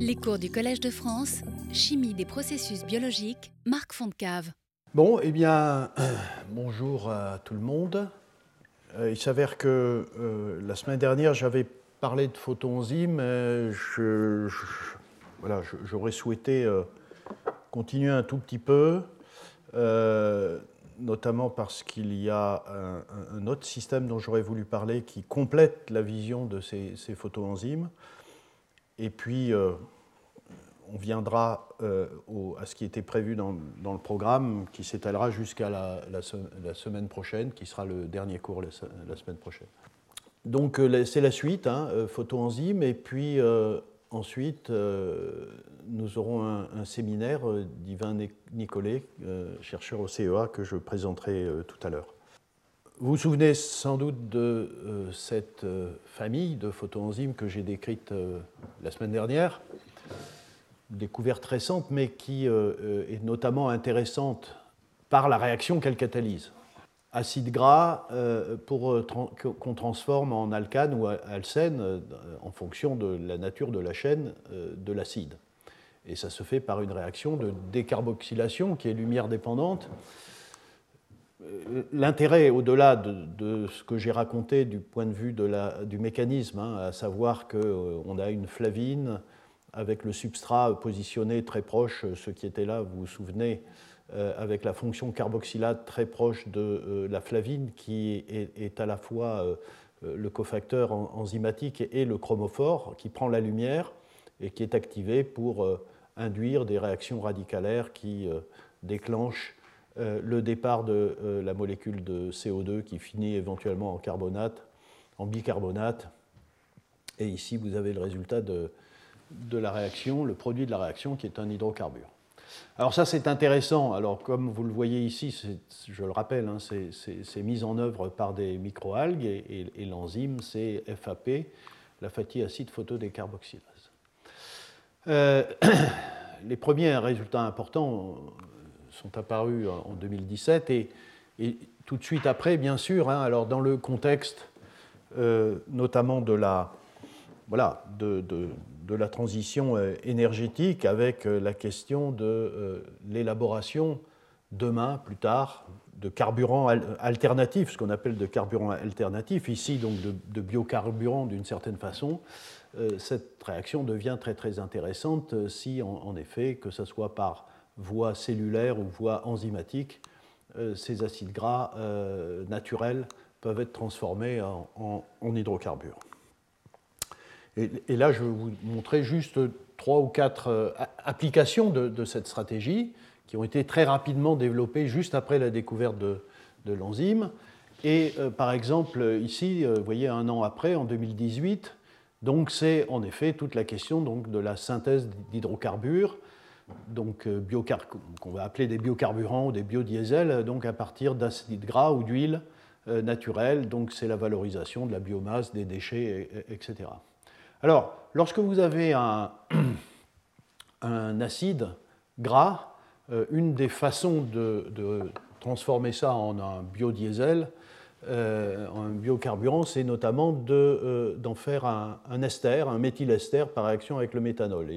Les cours du Collège de France, Chimie des processus biologiques, Marc Fontcave. Bon, eh bien, bonjour à tout le monde. Euh, il s'avère que euh, la semaine dernière, j'avais parlé de photoenzymes. Voilà, j'aurais souhaité euh, continuer un tout petit peu, notamment parce qu'il y a un, autre système dont j'aurais voulu parler qui complète la vision de ces, ces photoenzymes. Et puis, euh, on viendra euh, à ce qui était prévu dans, le programme, qui s'étalera jusqu'à la, semaine prochaine, qui sera le dernier cours la, semaine prochaine. Donc, euh, c'est la suite, hein, photoenzyme, et puis ensuite, nous aurons un, séminaire d'Yvain Nicolet, chercheur au CEA, que je présenterai tout à l'heure. Vous vous souvenez sans doute de euh, cette euh, famille de photoenzymes que j'ai décrite euh, la semaine dernière, découverte récente, mais qui est notamment intéressante par la réaction qu'elle catalyse. Acide gras pour qu'on transforme en alcane ou alcène en fonction de la nature de la chaîne de l'acide. Et ça se fait par une réaction de décarboxylation qui est lumière dépendante l'intérêt, au-delà de, ce que j'ai raconté du point de vue du mécanisme, hein, à savoir qu'on euh, a une flavine avec le substrat positionné très proche, ce qui était là, vous vous souvenez, euh, avec la fonction carboxylate très proche de euh, la flavine, qui est, à la fois le cofacteur enzymatique et, le chromophore, qui prend la lumière et qui est activé pour induire des réactions radicalaires qui déclenchent euh, le départ de euh, la molécule de CO2 qui finit éventuellement en carbonate, en bicarbonate. Et ici, vous avez le résultat de, la réaction, le produit de la réaction qui est un hydrocarbure. Alors ça, c'est intéressant. Alors comme vous le voyez ici, je le rappelle, hein, c'est mis en œuvre par des microalgues et, et, l'enzyme, c'est FAP, la fatty acide photodécarboxylase. Euh, les premiers résultats importants sont apparus en 2017 et, tout de suite après, bien sûr, hein, alors dans le contexte euh, notamment de la, voilà, de, de, la transition euh, énergétique avec euh, la question de l'élaboration demain, plus tard, de carburants alternatifs, ce qu'on appelle de carburants alternatifs, ici donc de, biocarburants d'une certaine façon, cette réaction devient très très intéressante si en effet, que ce soit par voie cellulaire ou voie enzymatique, euh, ces acides gras euh, naturels peuvent être transformés en, hydrocarbures. Et, là, je vais vous montrer juste trois ou quatre euh, applications de, cette stratégie qui ont été très rapidement développées juste après la découverte de, l'enzyme. Et par exemple, ici, vous voyez, un an après, en 2018, donc c'est en effet toute la question donc, de la synthèse d'hydrocarbures donc euh, qu'on va appeler des biocarburants ou des biodiesels, donc à partir d'acides gras ou d'huile euh, naturelle. Donc c'est la valorisation de la biomasse, des déchets, etc. Alors, lorsque vous avez un, acide gras, euh, une des façons de, transformer ça en un biodiesel, en un biocarburant, c'est notamment d'en faire un, un, ester, un méthylester par réaction avec le méthanol.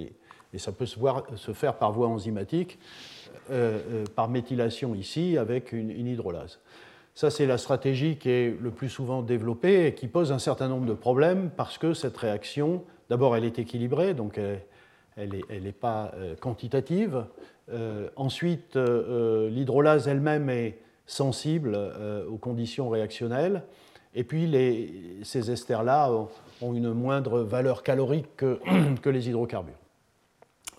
Et ça peut se, faire par voie enzymatique, euh, euh, par méthylation ici, avec une, hydrolase. Ça, c'est la stratégie qui est le plus souvent développée et qui pose un certain nombre de problèmes parce que cette réaction, d'abord, elle est équilibrée, donc elle n'est pas euh, quantitative. ensuite, l'hydrolase elle-même est sensible aux conditions réactionnelles. Et puis, ces esters-là ont, une moindre valeur calorique que, que les hydrocarbures.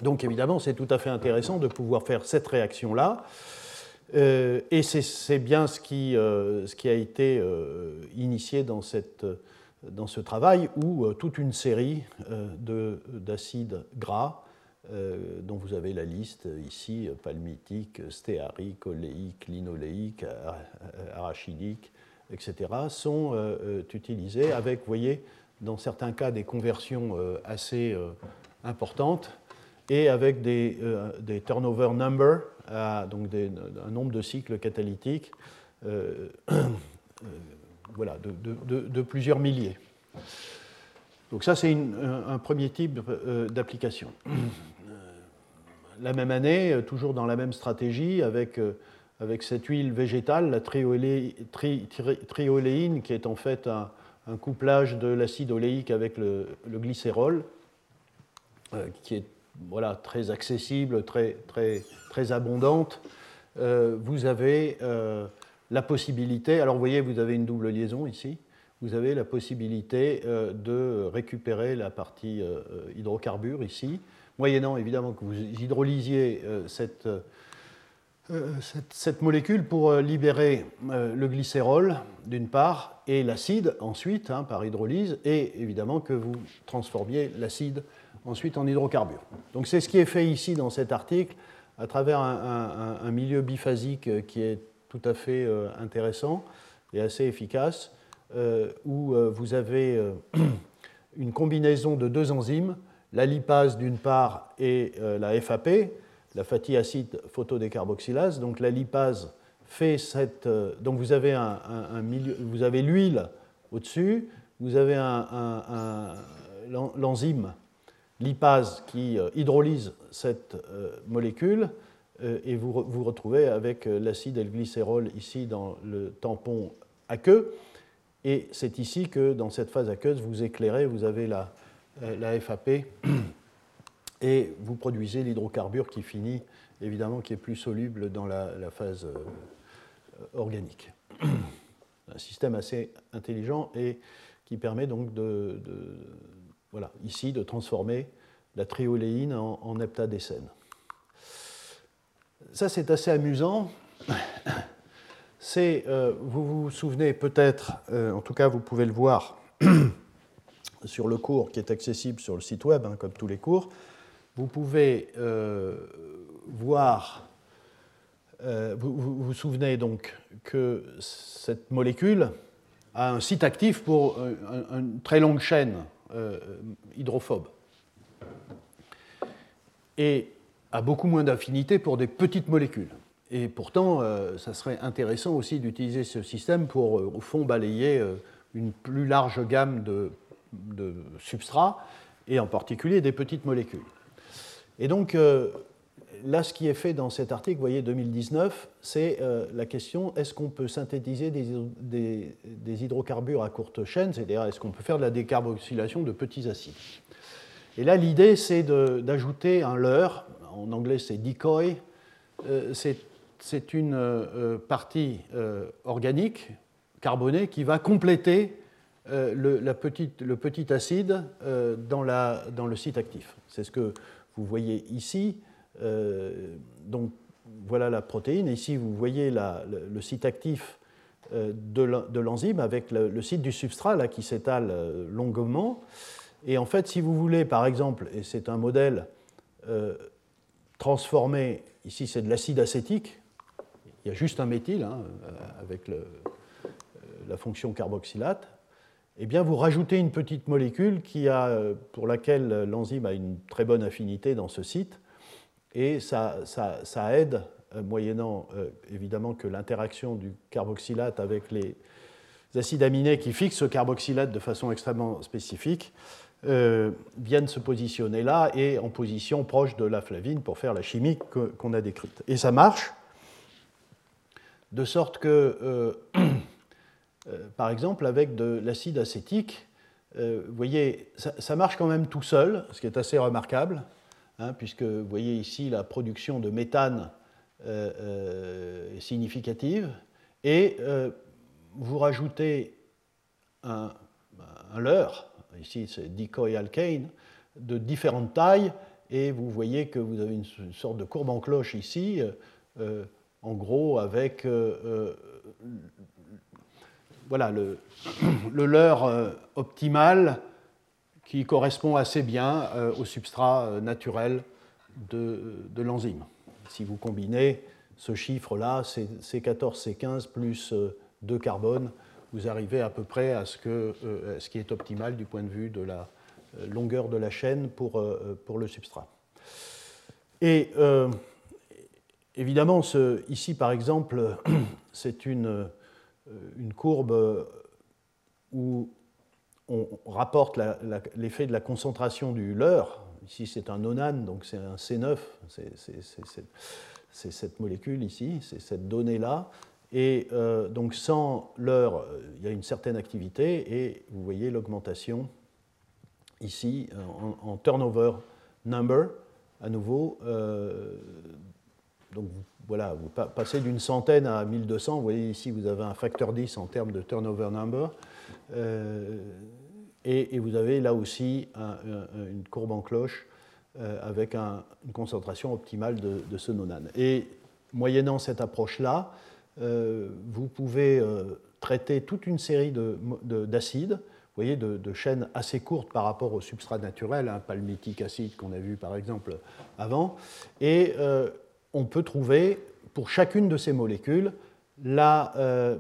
Donc évidemment, c'est tout à fait intéressant de pouvoir faire cette réaction-là. Euh, et c'est bien ce qui, euh, a été euh, initié dans, ce travail où toute une série d'acides gras, dont vous avez la liste ici, palmitique, stéarique, oléique, linoléique, arachidique, etc., sont utilisés avec, vous voyez, dans certains cas, des conversions assez importantes et avec des, euh, turnover number, donc un nombre de cycles catalytiques euh, euh, voilà, de, plusieurs milliers. Donc ça, c'est un, premier type d'application. La même année, toujours dans la même stratégie, avec, avec cette huile végétale, la trioléine, qui est en fait un, couplage de l'acide oléique avec le, glycérol, qui est voilà, très accessible, très, très, très abondante, euh, vous avez euh, la possibilité, alors vous voyez, vous avez une double liaison ici, vous avez la possibilité euh, de récupérer la partie hydrocarbure ici, moyennant évidemment que vous hydrolysiez cette, cette, molécule pour libérer le glycérol d'une part et l'acide ensuite hein, par hydrolyse, et évidemment que vous transformiez l'acide ensuite en hydrocarbures. Donc c'est ce qui est fait ici dans cet article à travers un, milieu biphasique euh, qui est tout à fait euh, intéressant et assez efficace, euh, où vous avez une combinaison de deux enzymes, la lipase d'une part et la FAP, la fatty acide photodécarboxylase. Donc la lipase fait cette. donc vous avez, un, avez l'huile au-dessus, vous avez l'enzyme lipase qui euh, hydrolyse cette euh, molécule euh, et vous vous retrouvez avec l'acide et le glycérol ici dans le tampon aqueux. Et c'est ici que dans cette phase aqueuse, vous éclairez, vous avez la FAP et vous produisez l'hydrocarbure qui finit, évidemment, qui est plus soluble dans la, phase organique. Un système assez intelligent et qui permet donc de voilà, ici, de transformer la trioléine en, en heptadécène. Ça, c'est assez amusant. Euh, vous vous souvenez peut-être, euh, en tout cas, vous pouvez le voir sur le cours qui est accessible sur le site web, hein, comme tous les cours. Vous pouvez euh, voir, vous, vous, souvenez donc que cette molécule a un site actif pour une très longue chaîne euh, hydrophobe. Et a beaucoup moins d'affinité pour des petites molécules. Et pourtant, euh, ça serait intéressant aussi d'utiliser ce système pour, euh, au fond, balayer une plus large gamme de, substrats, et en particulier des petites molécules. Et donc, là, ce qui est fait dans cet article, vous voyez, 2019, c'est euh, la question est-ce qu'on peut synthétiser des, hydrocarbures à courte chaîne, c'est-à-dire est-ce qu'on peut faire de la décarboxylation de petits acides? Et là, l'idée, c'est d'ajouter un leurre, en anglais c'est decoy, euh, c'est une euh, partie organique carbonée qui va compléter le, petite, petit acide dans, dans le site actif. C'est ce que vous voyez ici. Euh, donc voilà la protéine. ici, vous voyez le, site actif euh, de l'enzyme avec le, site du substrat là, qui s'étale euh, longuement. Et en fait, si vous voulez, par exemple, et c'est un modèle transformé, ici c'est de l'acide acétique, il y a juste un méthyle hein, avec la fonction carboxylate, eh bien vous rajoutez une petite molécule qui a, pour laquelle l'enzyme a une très bonne affinité dans ce site, et ça, ça, aide, euh, moyennant euh, évidemment que l'interaction du carboxylate avec les acides aminés qui fixent ce carboxylate de façon extrêmement spécifique, euh, viennent se positionner là et en position proche de la flavine pour faire la chimie qu'on a décrite. Et ça marche, de sorte que, par exemple, avec de l'acide acétique, vous voyez, ça, marche quand même tout seul, ce qui est assez remarquable. Hein, puisque vous voyez ici la production de méthane euh, euh, significative, et euh, vous rajoutez un, leurre, ici c'est decoy alkane, de différentes tailles, et vous voyez que vous avez une, sorte de courbe en cloche ici, en gros avec voilà, le, le leurre optimal qui correspond assez bien euh, au substrat euh, naturel de, l'enzyme. Si vous combinez ce chiffre-là, C14, C15 plus 2 euh, carbone, vous arrivez à peu près à ce, qui est optimal du point de vue de la longueur de la chaîne pour, le substrat. Et évidemment, ici par exemple, c'est une, une courbe où on rapporte l'effet de la concentration du leurre. Ici, c'est un nonane, donc c'est un C9, c'est cette molécule ici, c'est cette donnée-là. Et euh, donc sans leurre, euh, il y a une certaine activité, et vous voyez l'augmentation ici en, turnover number, à nouveau. Donc voilà, vous passez d'une centaine à 1200. Vous voyez ici, vous avez un facteur 10 en termes de turnover number. Euh, et, vous avez là aussi une courbe en cloche euh, avec une concentration optimale de, ce nonane. Et moyennant cette approche-là, euh, vous pouvez traiter toute une série d'acides, vous voyez, de, chaînes assez courtes par rapport au substrat naturel, un palmitique acide qu'on a vu par exemple avant, et on peut trouver pour chacune de ces molécules la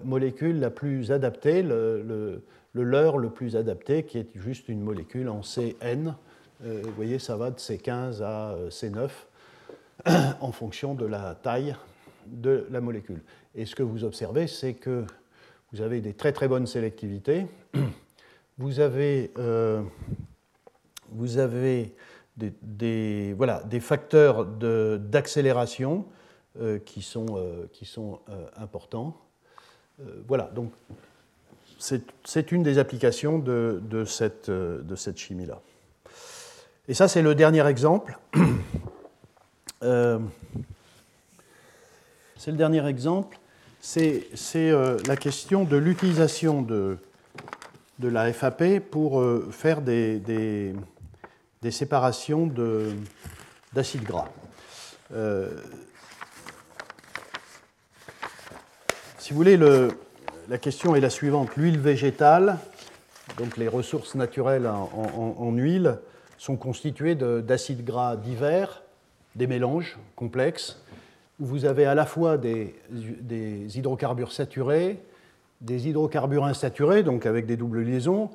molécule la plus adaptée, le, le leurre le plus adapté, qui est juste une molécule en CN. Euh, vous voyez, ça va de C15 à euh, C9 en fonction de la taille de la molécule. Et ce que vous observez, c'est que vous avez des très très bonnes sélectivités. Vous avez, euh, vous avez des, voilà, des facteurs d'accélération qui sont, qui sont importants. voilà, donc c'est une des applications de, cette, de cette chimie-là. Et ça, c'est le dernier exemple. Euh, c'est le dernier exemple. C'est euh, la question de l'utilisation de, de, la FAP pour euh, faire des, des séparations d'acides gras. si vous voulez, le, la question est la suivante. L'huile végétale, donc les ressources naturelles en, huile, sont constituées d'acides gras divers, des mélanges complexes, où vous avez à la fois des, hydrocarbures saturés, des hydrocarbures insaturés, donc avec des doubles liaisons,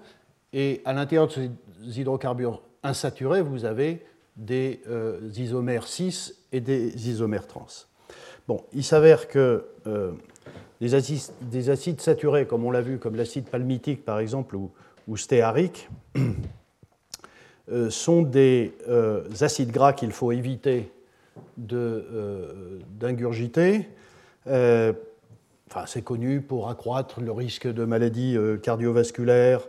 et à l'intérieur de ces hydrocarbures insaturés, vous avez des euh, isomères 6 et des isomères trans. Il s'avère que euh, des acides, saturés, comme on l'a vu, comme l'acide palmitique par exemple ou, stéarique, euh, sont des acides gras qu'il faut éviter d'ingurgiter. Enfin, c'est connu pour accroître le risque de maladies cardiovasculaires.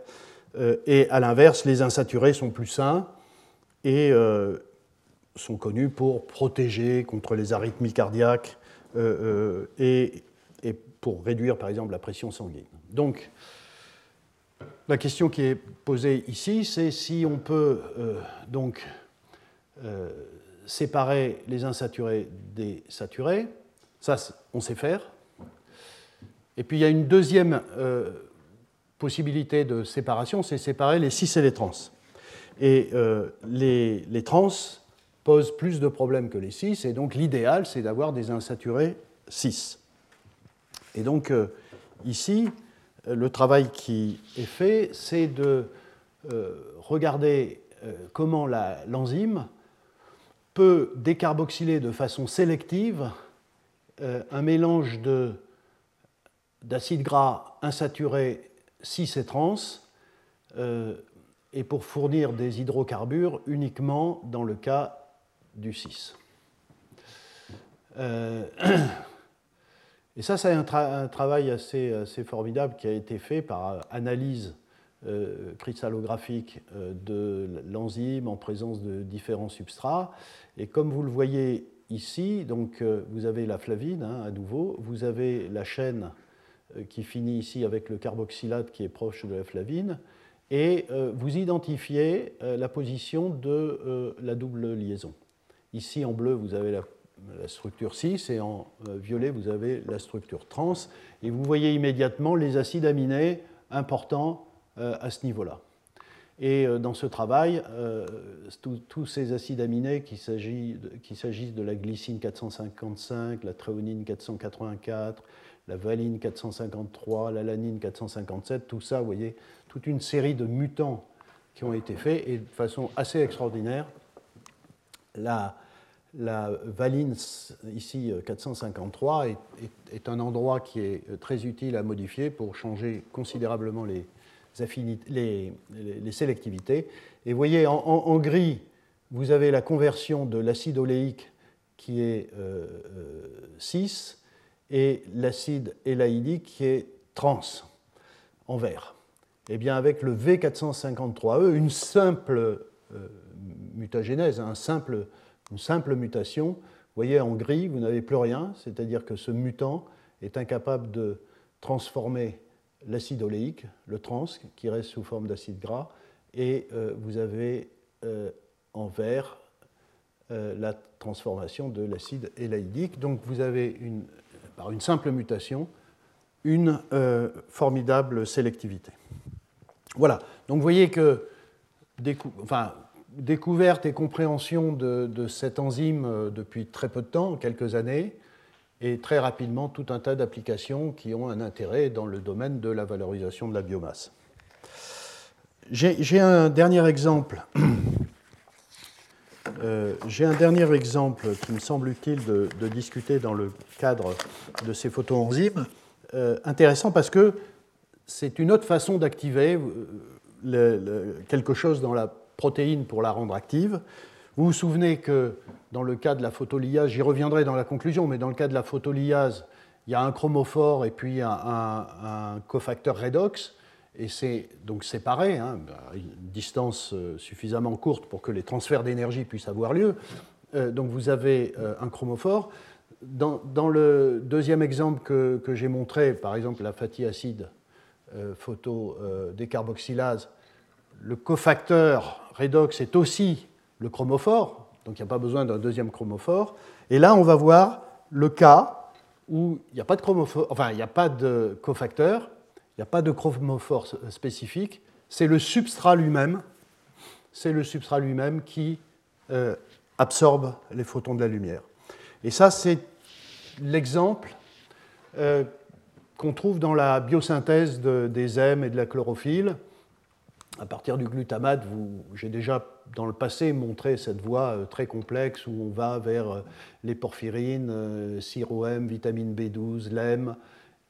Et à l'inverse, les insaturés sont plus sains et sont connus pour protéger contre les arythmies cardiaques et pour réduire par exemple la pression sanguine. Donc, la question qui est posée ici, c'est si on peut euh, donc euh, séparer les insaturés des saturés. Ça, on sait faire. Et puis il y a une deuxième euh, possibilité de séparation, c'est séparer les cis et les trans. Et les, les, trans posent plus de problèmes que les cis, et donc l'idéal, c'est d'avoir des insaturés cis. Et donc, euh, ici, euh, le travail qui est fait, c'est de euh, regarder comment l'enzyme peut décarboxyler de façon sélective un mélange d'acides gras insaturés cis et trans et pour fournir des hydrocarbures uniquement dans le cas du cis. Et ça, c'est un, travail assez, formidable qui a été fait par analyse euh, cristallographique euh, de l'enzyme en présence de différents substrats. Et comme vous le voyez ici, donc, euh, vous avez la flavine hein, à nouveau, vous avez la chaîne qui finit ici avec le carboxylate qui est proche de la flavine, et vous identifiez la position de la double liaison. Ici en bleu, vous avez la structure 6 et en euh, violet vous avez la structure trans et vous voyez immédiatement les acides aminés importants euh, à ce niveau-là. Et euh, dans ce travail, tous ces acides aminés, qu'il s'agisse de la glycine 455, la tréonine 484, la valine 453, l'alanine 457, tout ça, vous voyez, toute une série de mutants qui ont été faits et de façon assez extraordinaire. La, la valine, ici 453, est, un endroit qui est très utile à modifier pour changer considérablement les, les, sélectivités. Et vous voyez, en, gris, vous avez la conversion de l'acide oléique qui est 6 et l'acide élaïdique qui est trans en vert. Eh bien, avec le V453E, une simple mutagénèse, un simple, une simple mutation, vous voyez en gris, vous n'avez plus rien, c'est-à-dire que ce mutant est incapable de transformer l'acide oléique, le trans, qui reste sous forme d'acide gras, et euh, vous avez euh, en vert euh, la transformation de l'acide élaïdique. Donc vous avez, une, par une simple mutation, une formidable sélectivité. Voilà, donc vous voyez que découverte et compréhension de, cette enzyme euh, depuis très peu de temps, quelques années, et très rapidement tout un tas d'applications qui ont un intérêt dans le domaine de la valorisation de la biomasse. J'ai un dernier exemple. Euh, j'ai un dernier exemple qui me semble utile de, discuter dans le cadre de ces photoenzymes. Euh, intéressant parce que c'est une autre façon d'activer quelque chose dans la protéine pour la rendre active. Vous vous souvenez que dans le cas de la photolyase, j'y reviendrai dans la conclusion, mais dans le cas de la photolyase, il y a un chromophore et puis un, cofacteur redox, et c'est donc séparé, hein, à une distance euh, suffisamment courte pour que les transferts d'énergie puissent avoir lieu. Euh, donc vous avez euh, un chromophore. Dans, le deuxième exemple que, j'ai montré, par exemple la fatty acide photo décarboxylase, le cofacteur redox est aussi le chromophore, donc il n'y a pas besoin d'un deuxième chromophore. Et là, on va voir le cas où il n'y a pas de chromophore, enfin, il n'y a pas de cofacteur, il n'y a pas de chromophore spécifique, c'est le substrat lui-même, c'est le substrat lui-même qui euh, absorbe les photons de la lumière. Et ça, c'est l'exemple euh, qu'on trouve dans la biosynthèse des M et de la chlorophylle. À partir du glutamate, j'ai déjà dans le passé montré cette voie euh, très complexe où on va vers euh, les porphyrines, euh, CYROM, vitamine B12, l'EM,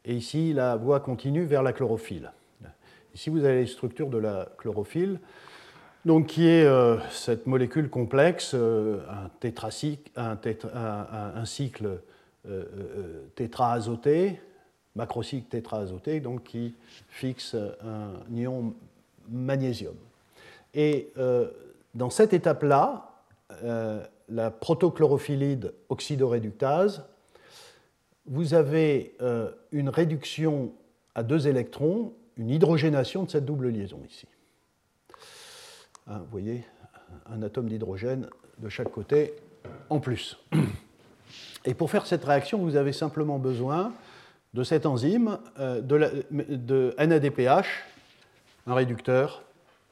et ici la voie continue vers la chlorophylle. Ici vous avez les structures de la chlorophylle, donc qui est cette molécule complexe, un, un, cycle tétraazoté, macrocycle tétraazoté, donc qui fixe un ion magnésium. Et euh, dans cette étape-là, euh, la protochlorophyllide oxydoréductase, vous avez euh, une réduction à deux électrons, une hydrogénation de cette double liaison ici. Hein, vous voyez, un atome d'hydrogène de chaque côté en plus. Et pour faire cette réaction, vous avez simplement besoin de cette enzyme, de, de NADPH, un réducteur,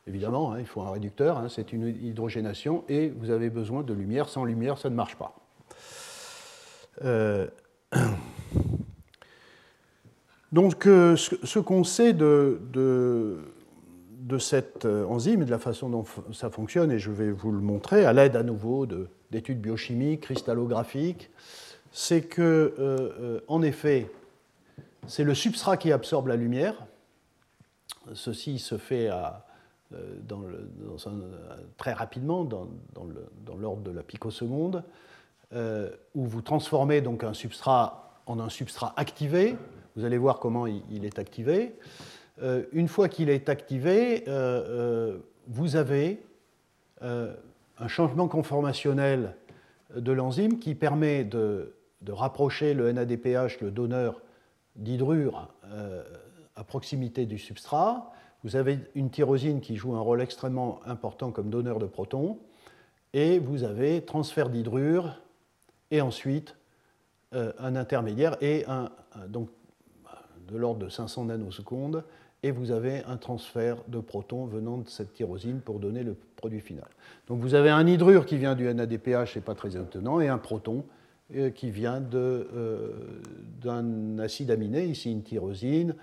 évidemment, hein, il faut un réducteur, hein, c'est une hydrogénation, et vous avez besoin de lumière. Sans lumière, ça ne marche pas. Euh, donc, euh, ce, qu'on sait de, cette euh, enzyme et de la façon dont ça fonctionne, et je vais vous le montrer à l'aide à nouveau d'études biochimiques, cristallographiques, c'est que, en effet, c'est le substrat qui absorbe la lumière, Ceci se fait euh, très rapidement dans, l'ordre de la picoseconde, euh, où vous transformez donc un substrat en un substrat activé. Vous allez voir comment il, est activé. Euh, une fois qu'il est activé, vous avez un changement conformationnel de l'enzyme qui permet de, de, rapprocher le NADPH, le donneur d'hydrure, à proximité du substrat. Vous avez une tyrosine qui joue un rôle extrêmement important comme donneur de protons. Et vous avez transfert d'hydrure et ensuite euh, un intermédiaire et donc de l'ordre de 500 nanosecondes et vous avez un transfert de protons venant de cette tyrosine pour donner le produit final. Donc vous avez un hydrure qui vient du NADPH, c'est pas très étonnant, et un proton euh, qui vient euh, d'un acide aminé, ici une tyrosine,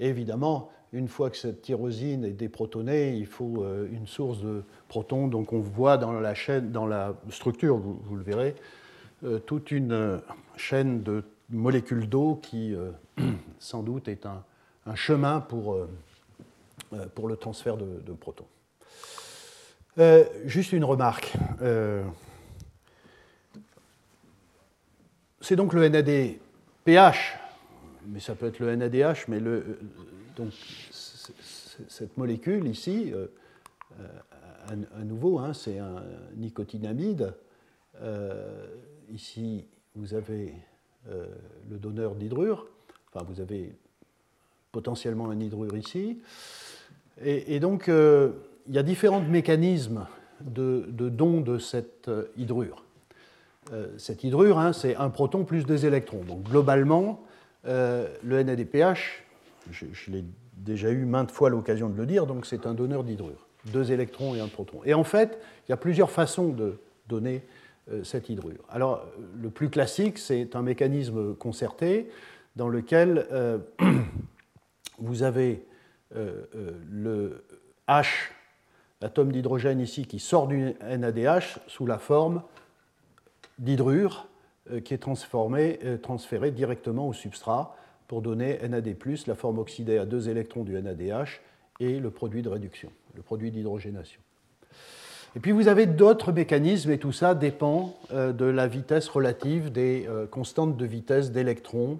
évidemment, une fois que cette tyrosine est déprotonée, il faut une source de protons. Donc on voit dans la, chaîne, dans la structure, vous, le verrez, toute une euh, chaîne de molécules d'eau qui, sans doute, est un, chemin pour, le transfert de, protons. Euh, juste une remarque. Euh, c'est donc le NADPH, mais ça peut être le NADH, mais donc, cette molécule ici, à, nouveau, hein, c'est un nicotinamide. Ici, vous avez le donneur d'hydrure, enfin, vous avez potentiellement un hydrure ici. Et, donc, euh, il y a différents mécanismes de, don de cette euh, hydrure. Euh, cette hydrure, hein, c'est un proton plus deux électrons. Donc, globalement, le NADPH, je, je l'ai déjà eu maintes fois l'occasion de le dire, donc c'est un donneur d'hydrure. Deux électrons et un proton. Et en fait, il y a plusieurs façons de donner hydrure. Alors, le plus classique, c'est un mécanisme concerté dans lequel vous avez euh, euh, le H, l'atome d'hydrogène ici, qui sort du NADH sous la forme d'hydrure euh, qui est transformé, transféré directement au substrat pour donner NAD+, la forme oxydée à deux électrons du NADH et le produit de réduction, le produit d'hydrogénation. Et puis vous avez d'autres mécanismes et tout ça dépend de la vitesse relative des constantes de vitesse d'électrons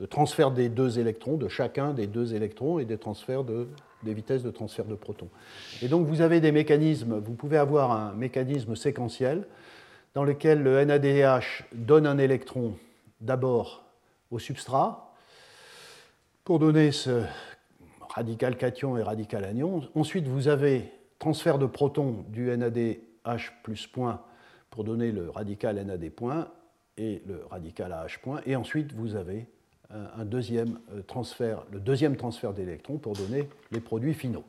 de transfert des deux électrons, de chacun des deux électrons et des, transferts de, des vitesses de transfert de protons. Et donc vous avez des mécanismes, vous pouvez avoir un mécanisme séquentiel dans lequel le NADH donne un électron d'abord au substrat pour donner ce radical cation et radical anion. Ensuite, vous avez transfert de protons du NADH plus point pour donner le radical NAD point et le radical AH point. Et ensuite, vous avez un deuxième euh, transfert, le deuxième transfert d'électrons pour donner les produits finaux.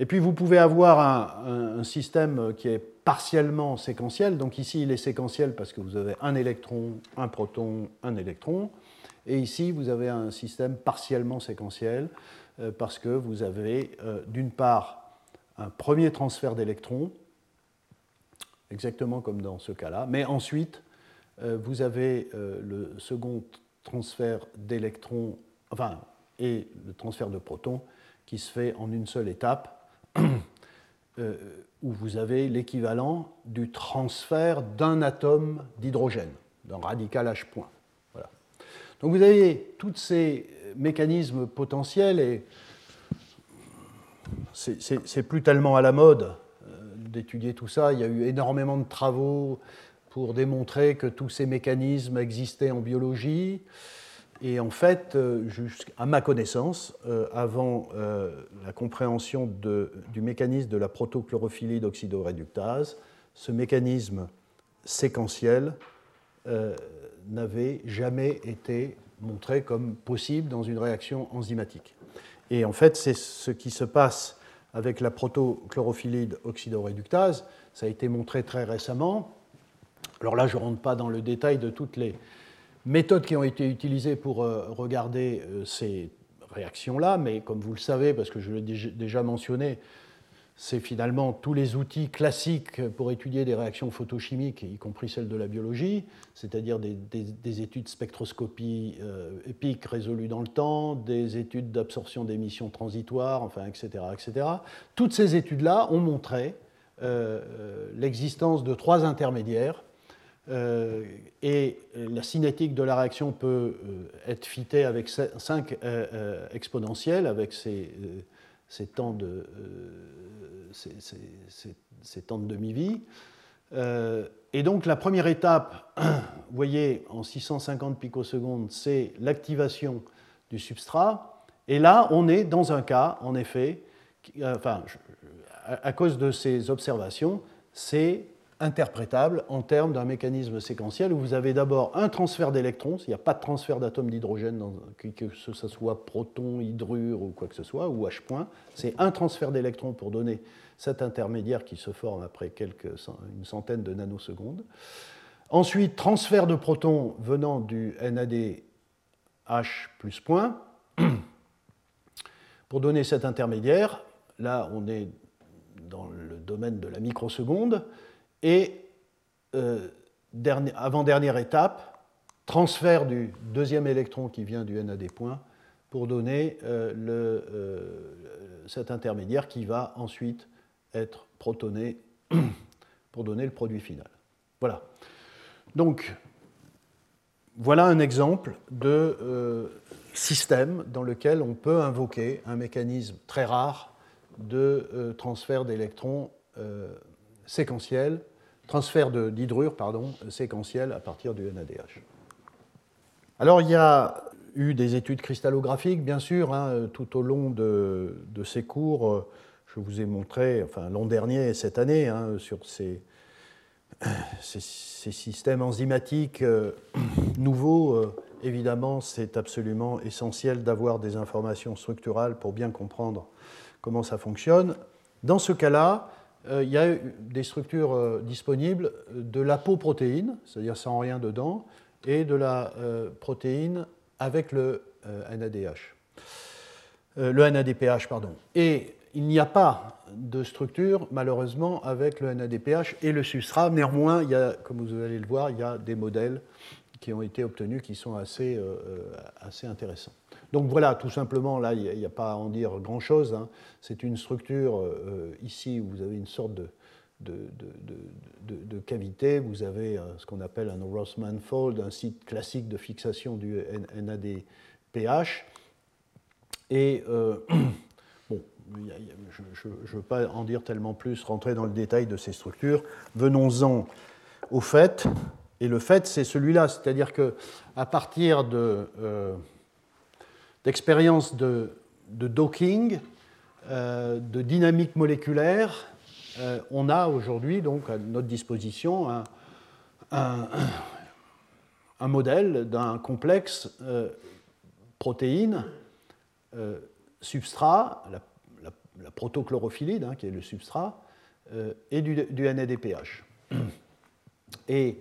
Et puis vous pouvez avoir un, système qui est partiellement séquentiel. Donc ici, il est séquentiel parce que vous avez un électron, un proton, un électron. Et ici, vous avez un système partiellement séquentiel euh, parce que vous avez euh, d'une part un premier transfert d'électrons, exactement comme dans ce cas-là, mais ensuite, vous avez le second transfert d'électrons, enfin, et le transfert de protons qui se fait en une seule étape, euh, où vous avez l'équivalent du transfert d'un atome d'hydrogène, d'un radical H point. Donc vous avez tous ces mécanismes potentiels et c'est plus tellement à la mode euh, d'étudier tout ça. Il y a eu énormément de travaux pour démontrer que tous ces mécanismes existaient en biologie. Et en fait, euh, à ma connaissance, euh, avant la compréhension du mécanisme de la protochlorophyllide oxydoréductase, ce mécanisme séquentiel n'avait jamais été montré comme possible dans une réaction enzymatique. Et en fait, c'est ce qui se passe avec la protochlorophyllide oxydoréductase. Ça a été montré très récemment alors là, je ne rentre pas dans le détail de toutes les méthodes qui ont été utilisées pour euh, regarder euh, ces réactions-là, mais comme vous le savez, parce que je l'ai déjà mentionné, c'est finalement tous les outils classiques pour étudier des réactions photochimiques, y compris celles de la biologie, c'est-à-dire des, études spectroscopie euh, épiques résolues dans le temps, des études d'absorption d'émissions transitoires, enfin, etc., etc. Toutes ces études-là ont montré l'existence de trois intermédiaires euh, et la cinétique de la réaction peut euh, être fitée avec 5 euh, exponentielles, avec ces, temps de, ces, temps de demi-vie. et donc la première étape, vous voyez, en 650 picosecondes, c'est l'activation du substrat. Et là, on est dans un cas, en effet, enfin, à cause de ces observations, c'est interprétable en termes d'un mécanisme séquentiel où vous avez d'abord un transfert d'électrons, s'il n'y a pas de transfert d'atomes d'hydrogène, que ce soit proton, hydrure ou quoi que ce soit, ou H point, c'est un transfert d'électrons pour donner cet intermédiaire qui se forme après quelques, une centaine de nanosecondes. Ensuite, transfert de protons venant du NADH plus point pour donner cet intermédiaire. Là, on est dans le domaine de la microseconde. Et euh, avant-dernière étape, transfert du deuxième électron qui vient du NAD point pour donner cet intermédiaire qui va ensuite être protoné pour donner le produit final. Voilà. Donc, voilà un exemple de euh, système dans lequel on peut invoquer un mécanisme très rare de euh, transfert d'électrons euh, séquentiel, transfert d'hydrure, pardon, séquentiel à partir du NADH. Alors il y a eu des études cristallographiques, bien sûr, hein, tout au long de, ces cours. Je vous ai montré, enfin l'an dernier et cette année, hein, sur ces, ces, systèmes enzymatiques euh, nouveaux, euh, évidemment, c'est absolument essentiel d'avoir des informations structurales pour bien comprendre comment ça fonctionne. Dans ce cas-là, euh, il y a des structures disponibles de l'apoprotéine, c'est-à-dire sans rien dedans, et de la protéine avec le NADH. le NADPH, pardon. Et il n'y a pas de structure, malheureusement, avec le NADPH et le substrat. Néanmoins, il y a, comme vous allez le voir, il y a des modèles qui ont été obtenus qui sont assez, euh, intéressants. Donc voilà, tout simplement, là, il n'y a, pas à en dire grand-chose. Hein. C'est une structure, euh, ici, où vous avez une sorte de cavité. Vous avez euh, ce qu'on appelle un Rossmann fold, un site classique de fixation du NADPH. Et je ne veux pas en dire tellement plus, rentrer dans le détail de ces structures. Venons-en au fait. Et le fait, c'est celui-là, c'est-à-dire que à partir euh, d'expériences de, docking, euh, de dynamique moléculaire, euh, on a aujourd'hui donc à notre disposition un, modèle d'un complexe protéine substrat, la protochlorophyllide, hein, qui est le substrat, euh, et du, NADPH. Et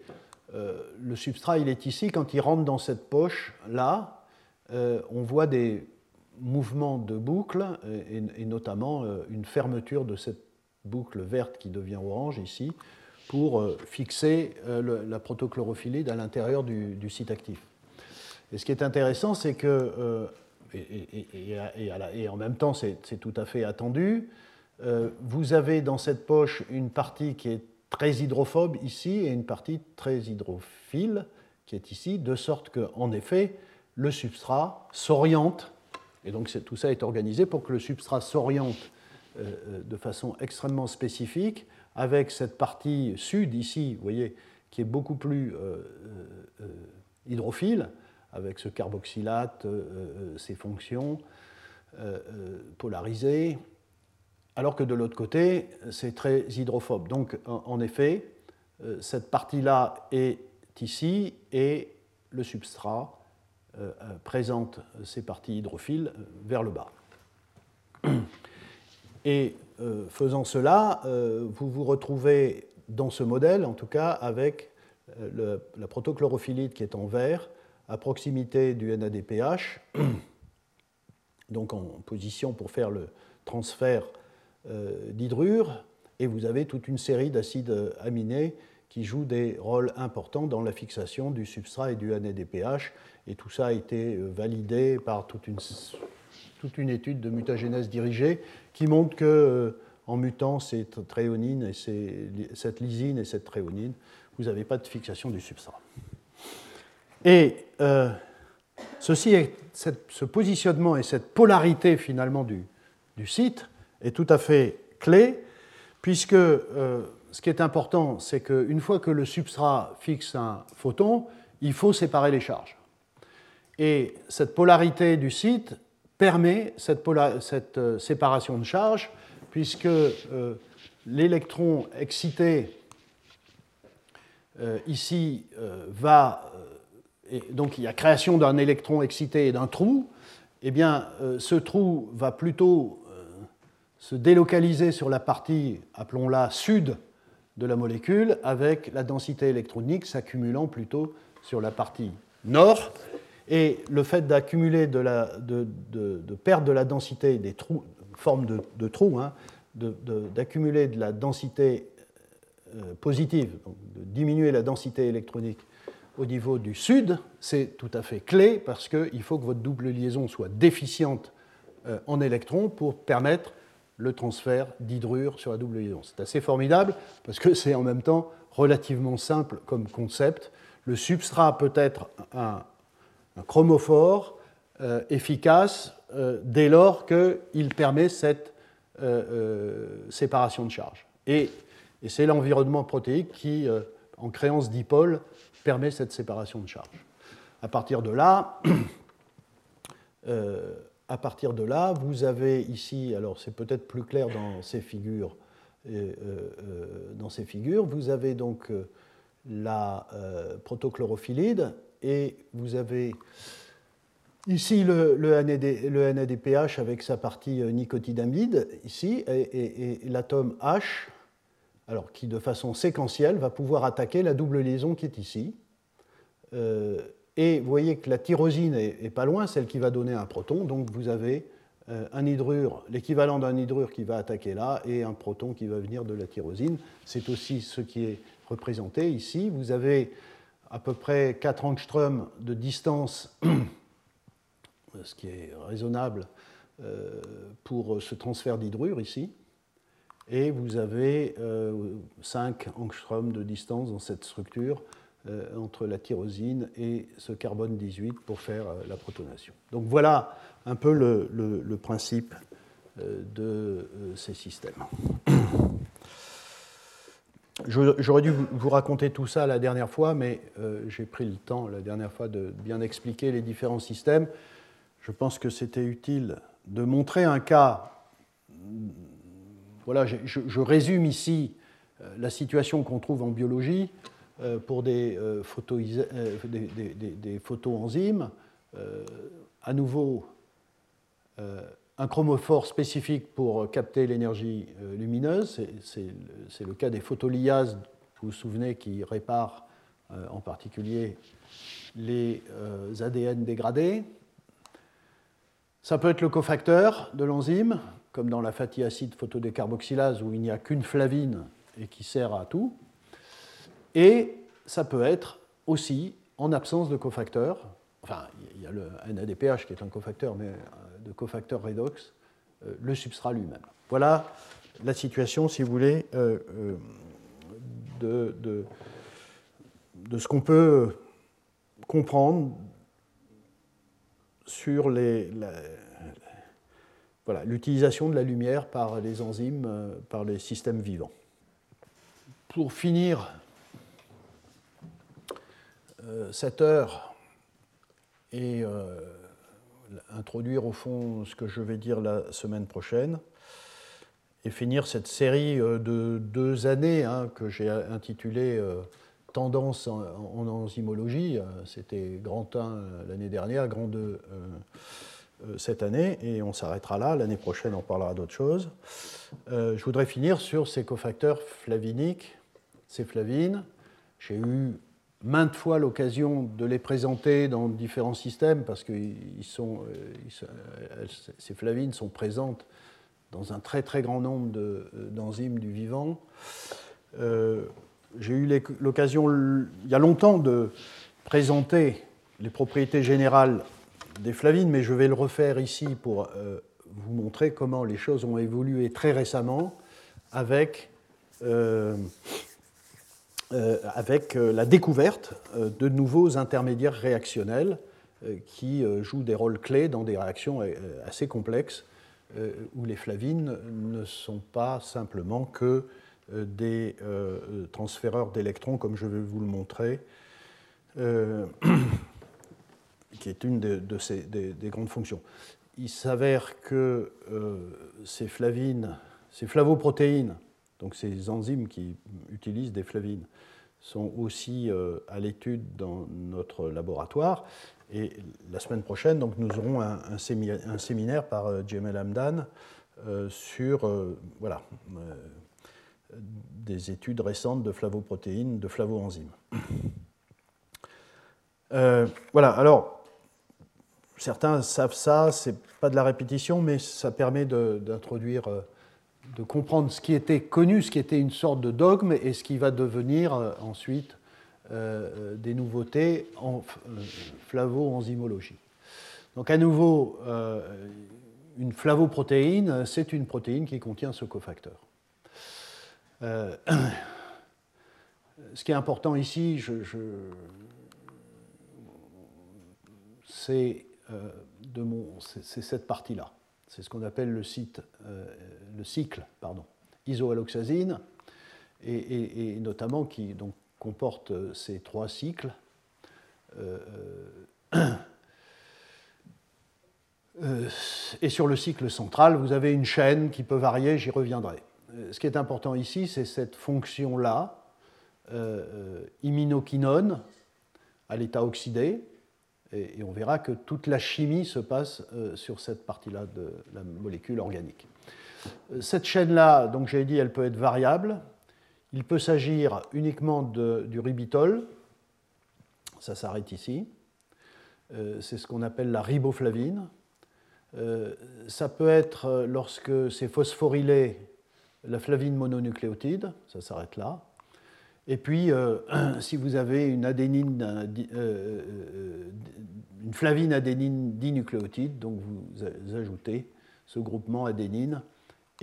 euh, le substrat, il est ici, quand il rentre dans cette poche-là, euh, on voit des mouvements de boucle, et, notamment une fermeture de cette boucle verte qui devient orange ici, pour fixer la protochlorophyllide à l'intérieur du, du, site actif. Et ce qui est intéressant, c'est que et, en même temps c'est tout à fait attendu. Euh, vous avez dans cette poche une partie qui est très hydrophobe ici et une partie très hydrophile qui est ici, de sorte qu'en effet, le substrat s'oriente, et donc tout ça est organisé pour que le substrat s'oriente euh, euh, de façon extrêmement spécifique, avec cette partie sud ici, vous voyez, qui est beaucoup plus hydrophile, avec ce carboxylate, euh, euh, ses fonctions euh, polarisées, alors que de l'autre côté, c'est très hydrophobe. Donc, en effet, cette partie-là est ici et le substrat présente ces parties hydrophiles vers le bas. Et faisant cela, vous vous retrouvez dans ce modèle, en tout cas, avec la protochlorophyllite qui est en vert à proximité du NADPH, donc en position pour faire le transfert euh, d'hydrure, et vous avez toute une série d'acides aminés qui jouent des rôles importants dans la fixation du substrat et du NADPH, et tout ça a été euh, validé par toute une, étude de mutagénèse dirigée qui montre que euh, en mutant cette tréonine et cette lysine et cette tréonine, vous n'avez pas de fixation du substrat. Et euh, ceci ce positionnement et cette polarité finalement du, site est tout à fait clé, puisque euh, ce qui est important, c'est qu'une fois que le substrat fixe un photon, il faut séparer les charges. Et cette polarité du site permet cette, cette euh, séparation de charges, puisque l'électron excité ici va donc il y a création d'un électron excité et d'un trou, eh bien, euh, ce trou va plutôt euh, se délocaliser sur la partie, appelons-la sud de la molécule, avec la densité électronique s'accumulant plutôt sur la partie nord. Et le fait d'accumuler de, de, perdre de la densité des trous, forme de, trous, hein, d'accumuler de, la densité euh, positive, de diminuer la densité électronique au niveau du sud, c'est tout à fait clé parce qu'il faut que votre double liaison soit déficiente euh, en électrons pour permettre le transfert d'hydrure sur la double liaison. C'est assez formidable parce que c'est en même temps relativement simple comme concept. Le substrat peut être un, chromophore euh, efficace euh, dès lors qu'il permet cette séparation de charge. Et, c'est l'environnement protéique qui, en créant ce dipôle, permet cette séparation de charge. À partir de là, euh, à partir de là, vous avez ici, alors c'est peut-être plus clair dans ces figures, euh, euh, dans ces figures, vous avez donc la protochlorophylide et vous avez ici le, NADPH avec sa partie nicotidamide, ici, et l'atome H alors qui de façon séquentielle va pouvoir attaquer la double liaison qui est ici. Euh, et vous voyez que la tyrosine est, pas loin, celle qui va donner un proton, donc vous avez euh, un hydrure, l'équivalent d'un hydrure qui va attaquer là, et un proton qui va venir de la tyrosine. C'est aussi ce qui est représenté ici. Vous avez à peu près 4 angstroms de distance, ce qui est raisonnable euh, pour ce transfert d'hydrure ici et vous avez 5 euh, angstroms de distance dans cette structure euh, entre la tyrosine et ce carbone 18 pour faire euh, la protonation. Donc voilà un peu le, principe de ces systèmes. J'aurais dû vous raconter tout ça la dernière fois, mais j'ai pris le temps la dernière fois de bien expliquer les différents systèmes. Je pense que c'était utile de montrer un cas voilà, je, résume ici euh, la situation qu'on trouve en biologie euh, pour des, euh, des, photoenzymes. à nouveau, un chromophore spécifique pour capter l'énergie lumineuse. C'est le cas des photoliases, vous vous souvenez, qui réparent en particulier les ADN dégradés. Ça peut être le cofacteur de l'enzyme, comme dans la fatty acide photodécarboxylase où il n'y a qu'une flavine et qui sert à tout. Et ça peut être aussi, en absence de cofacteur, enfin, il y a le NADPH qui est un cofacteur, mais euh, de cofacteur redox, euh, le substrat lui-même. Voilà la situation, si vous voulez, euh, de, de, ce qu'on peut comprendre sur les, voilà, l'utilisation de la lumière par les enzymes, euh, par les systèmes vivants. Pour finir euh, cette heure et euh, introduire au fond ce que je vais dire la semaine prochaine, et finir cette série de deux années hein, que j'ai intitulée Tendance en, en enzymologie. C'était grand 1 l'année dernière, grand 2 euh, cette année, et on s'arrêtera là. L'année prochaine, on parlera d'autres choses. Euh, je voudrais finir sur ces cofacteurs flaviniques, ces flavines. J'ai eu maintes fois l'occasion de les présenter dans différents systèmes parce que sont, euh, ces flavines sont présentes dans un très très grand nombre d'enzymes du vivant. J'ai eu l'occasion il y a longtemps de présenter les propriétés générales des flavines, mais je vais le refaire ici pour euh, vous montrer comment les choses ont évolué très récemment avec, euh, euh, avec la découverte de nouveaux intermédiaires réactionnels qui jouent des rôles clés dans des réactions assez complexes où les flavines ne sont pas simplement que des transféreurs d'électrons, comme je vais vous le montrer. qui est une des, grandes fonctions. Il s'avère que euh, ces flavines, ces flavoprotéines, donc ces enzymes qui utilisent des flavines, sont aussi euh, à l'étude dans notre laboratoire. Et la semaine prochaine, donc, nous aurons un, séminaire par euh, Jamel Hamdan sur voilà, des études récentes de flavoprotéines, de flavoenzymes. voilà, alors certains savent ça, c'est pas de la répétition, mais ça permet d'introduire, euh, de, comprendre ce qui était connu, ce qui était une sorte de dogme, et ce qui va devenir euh, ensuite des nouveautés en flavo-enzymologie. Donc à nouveau, une flavoprotéine, c'est une protéine qui contient ce cofacteur. ce qui est important ici, c'est cette partie-là. C'est ce qu'on appelle le, site, le cycle pardon, isoalloxazine et, notamment qui donc, comporte euh, ces trois cycles. Euh, euh, et sur le cycle central, vous avez une chaîne qui peut varier, j'y reviendrai. Ce qui est important ici, c'est cette fonction-là, iminoquinone, à l'état oxydé, et, on verra que toute la chimie se passe sur cette partie-là de la molécule organique. Cette chaîne-là, donc j'ai dit, elle peut être variable, il peut s'agir uniquement du ribitol, ça s'arrête ici, euh, c'est ce qu'on appelle la riboflavine. Euh, ça peut être, euh, lorsque c'est phosphorylé, la flavine mononucléotide, ça s'arrête là. Et puis, si vous avez une, adénine, une flavine adénine dinucléotide, donc vous ajoutez ce groupement adénine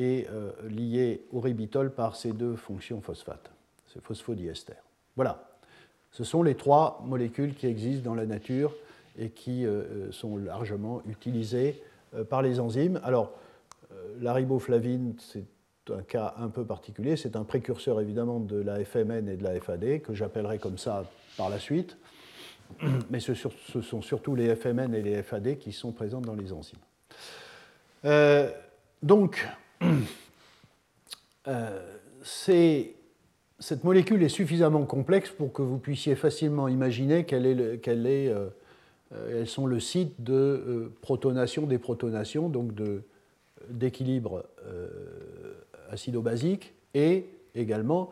euh, lié au ribitol par ces deux fonctions phosphate, ce phosphodiester. Voilà. Ce sont les trois molécules qui existent dans la nature et qui euh, euh, sont largement utilisées par les enzymes. Alors, la riboflavine, c'est un cas un peu particulier. C'est un précurseur évidemment de la FMN et de la FAD, que j'appellerai comme ça par la suite. Mais ce, sont surtout les FMN et les FAD qui sont présents dans les enzymes. donc, euh, cette molécule est suffisamment complexe pour que vous puissiez facilement imaginer qu'elle est, euh, euh, sont le site de protonation, déprotonation, donc d'équilibre acido-basique et également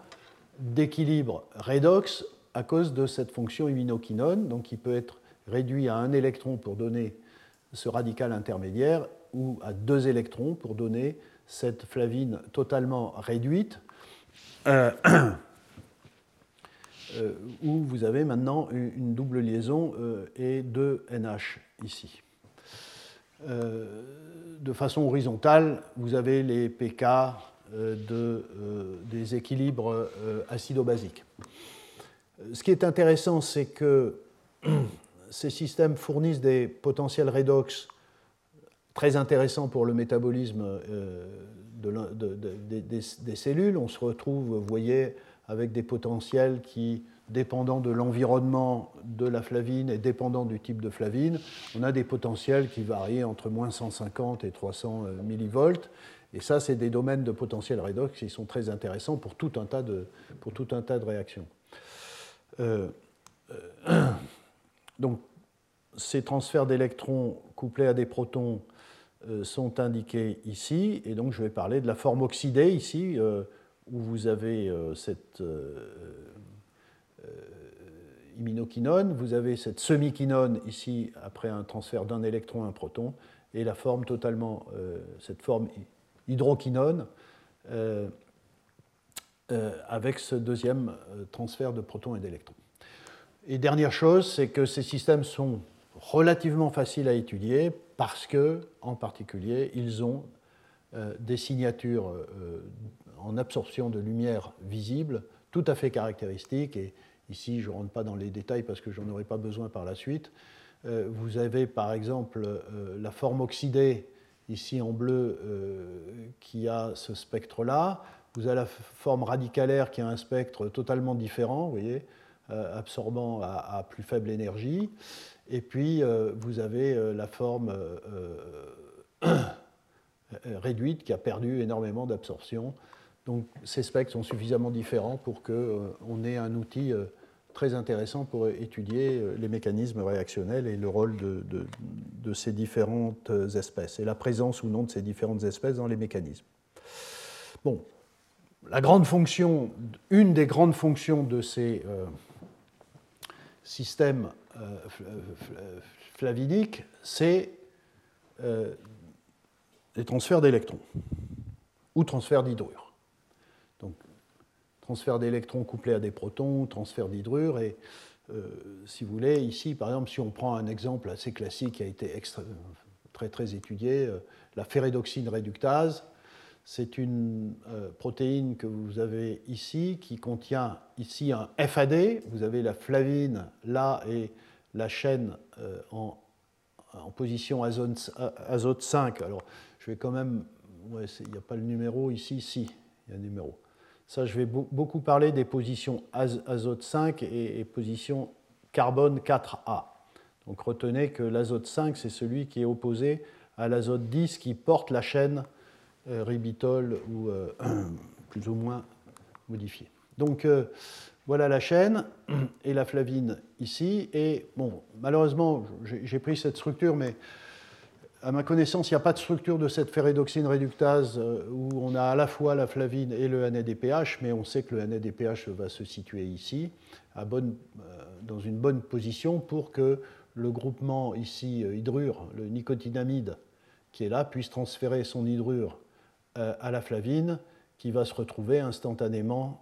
d'équilibre redox à cause de cette fonction iminoquinone, donc qui peut être réduit à un électron pour donner ce radical intermédiaire ou à deux électrons pour donner cette flavine totalement réduite, euh, euh, où vous avez maintenant une double liaison euh, et deux NH ici. de façon horizontale, vous avez les PK de, des équilibres acido-basiques. Ce qui est intéressant, c'est que ces systèmes fournissent des potentiels redox très intéressant pour le métabolisme euh, des, cellules. On se retrouve, vous voyez, avec des potentiels qui, dépendant de l'environnement de la flavine et dépendant du type de flavine, on a des potentiels qui varient entre moins 150 et 300 euh, millivolts. Et ça, c'est des domaines de potentiel redox qui sont très intéressants pour tout un tas de, pour tout un tas de réactions. Euh, donc, ces transferts d'électrons couplés à des protons euh, sont indiqués ici. Et donc je vais parler de la forme oxydée ici, euh, où vous avez euh, cette iminoquinone, vous avez cette semi-quinone ici après un transfert d'un électron à un proton, et la forme totalement, cette forme hydroquinone avec ce deuxième transfert de protons et d'électrons. Et dernière chose, c'est que ces systèmes sont relativement faciles à étudier parce que, en particulier, ils ont euh, des signatures euh, en absorption de lumière visible tout à fait caractéristiques. Et ici, je ne rentre pas dans les détails parce que j'en aurai pas besoin par la suite. Euh, vous avez par exemple la forme oxydée, ici en bleu, qui a ce spectre-là. Vous avez la forme radicalaire qui a un spectre totalement différent, vous voyez, absorbant à, plus faible énergie. Et puis, euh, vous avez euh, la forme euh, réduite qui a perdu énormément d'absorption. Donc, ces spectres sont suffisamment différents pour qu'on ait un outil très intéressant pour étudier les mécanismes réactionnels et le rôle de, ces différentes espèces et la présence ou non de ces différentes espèces dans les mécanismes. Bon, la grande fonction, une des grandes fonctions de ces systèmes euh, flavinique, c'est euh, les transferts d'électrons ou transferts d'hydrure. Transfert d'électrons couplés à des protons, transfert d'hydrure. Et si vous voulez, ici, par exemple, si on prend un exemple assez classique qui a été très très étudié, la ferredoxine réductase, c'est une protéine que vous avez ici qui contient ici un FAD. Vous avez la flavine là et la chaîne en position azote, 5. Alors, je vais quand même. Il n'y a pas le numéro ici, si, il y a un numéro. Ça, je vais beaucoup parler des positions azote 5 et, position carbone 4A. Donc retenez que l'azote 5, c'est celui qui est opposé à l'azote 10 qui porte la chaîne euh, ribitol ou euh, plus ou moins modifiée. Donc euh, voilà la chaîne et la flavine ici. Et bon, malheureusement, j'ai pris cette structure, mais à ma connaissance, il n'y a pas de structure de cette ferredoxine réductase euh, où on a à la fois la flavine et le NADPH, mais on sait que le NADPH va se situer ici, euh, dans une bonne position pour que le groupement ici euh, hydrure, le nicotinamide qui est là, puisse transférer son hydrure à la flavine qui va se retrouver instantanément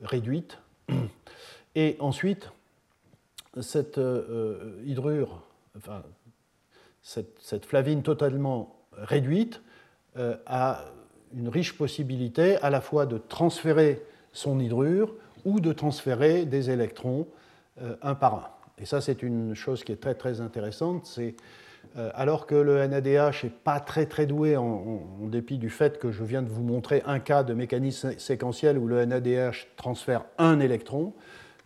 réduite. Et ensuite, cette hydrure, enfin, cette, flavine totalement réduite, euh, a une riche possibilité à la fois de transférer son hydrure ou de transférer des électrons euh, un par un. Et ça, c'est une chose qui est très très intéressante. C'est euh, alors que le NADH n'est pas très très doué, en, dépit du fait que je viens de vous montrer un cas de mécanisme séquentiel où le NADH transfère un électron.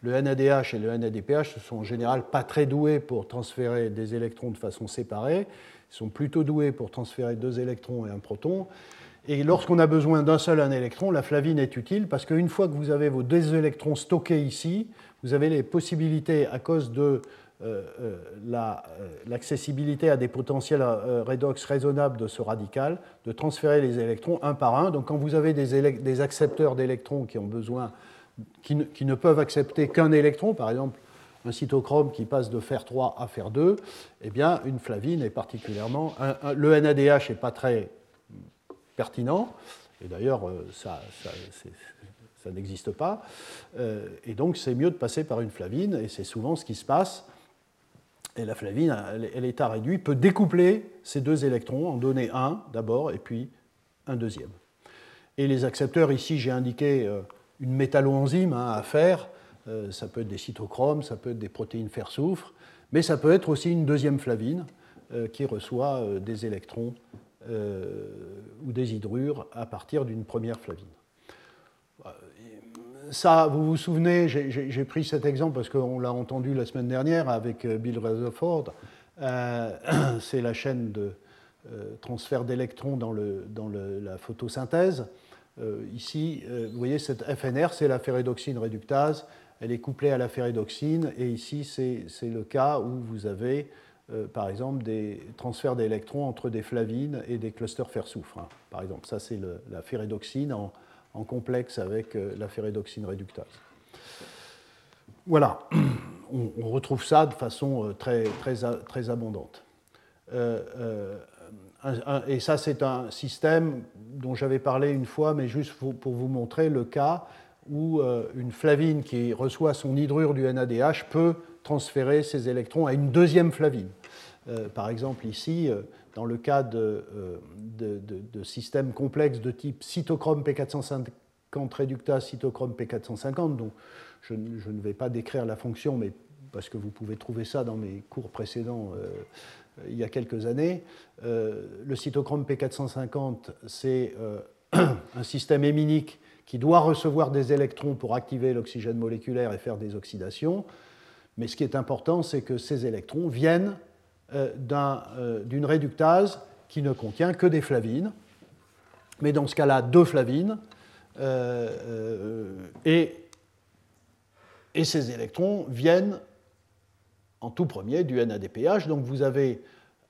Le NADH et le NADPH ne sont en général pas très doués pour transférer des électrons de façon séparée. Ils sont plutôt doués pour transférer deux électrons et un proton. Et lorsqu'on a besoin d'un seul un électron, la flavine est utile parce qu'une fois que vous avez vos deux électrons stockés ici, vous avez les possibilités, à cause de euh, euh, euh, l'accessibilité à des potentiels redox raisonnables de ce radical, de transférer les électrons un par un. Donc quand vous avez des, des accepteurs d'électrons qui ont besoin, qui ne, peuvent accepter qu'un électron, par exemple un cytochrome qui passe de fer 3 à fer 2, eh bien une flavine est particulièrement... le NADH n'est pas très pertinent, et d'ailleurs ça, ça, n'existe pas, et donc c'est mieux de passer par une flavine, et c'est souvent ce qui se passe et la flavine, à l'état réduit, peut découpler ces deux électrons, en donner un d'abord et puis un deuxième. Et les accepteurs, ici j'ai indiqué euh, une métalloenzyme hein, à faire. Euh, ça peut être des cytochromes, ça peut être des protéines fer-soufre, mais ça peut être aussi une deuxième flavine euh, qui reçoit des électrons ou des hydrures à partir d'une première flavine ça, vous vous souvenez, j'ai pris cet exemple parce qu'on l'a entendu la semaine dernière avec euh, Bill Rutherford. Euh, c'est la chaîne de euh, transfert d'électrons dans, la photosynthèse. Ici, vous voyez, cette FNR, c'est la ferredoxine réductase. Elle est couplée à la ferredoxine. Et ici, c'est le cas où vous avez, par exemple, des transferts d'électrons entre des flavines et des clusters fer-soufre. Hein. par exemple, ça, c'est la ferredoxine en complexe avec euh, la ferredoxine réductase. Voilà, on, retrouve ça de façon euh, très, très, très abondante. Euh, et ça, c'est un système dont j'avais parlé une fois, mais juste pour, vous montrer le cas où une flavine qui reçoit son hydrure du NADH peut transférer ses électrons à une deuxième flavine. par exemple, ici, dans le cas de, euh, systèmes complexes de type cytochrome P450 réductase cytochrome P450, dont je, ne vais pas décrire la fonction, mais parce que vous pouvez trouver ça dans mes cours précédents euh, il y a quelques années. Euh, le cytochrome P450, c'est un système héminique qui doit recevoir des électrons pour activer l'oxygène moléculaire et faire des oxydations. Mais ce qui est important, c'est que ces électrons viennent euh, euh, d'une réductase qui ne contient que des flavines, mais dans ce cas-là, deux flavines, euh, et ces électrons viennent en tout premier du NADPH. Donc vous avez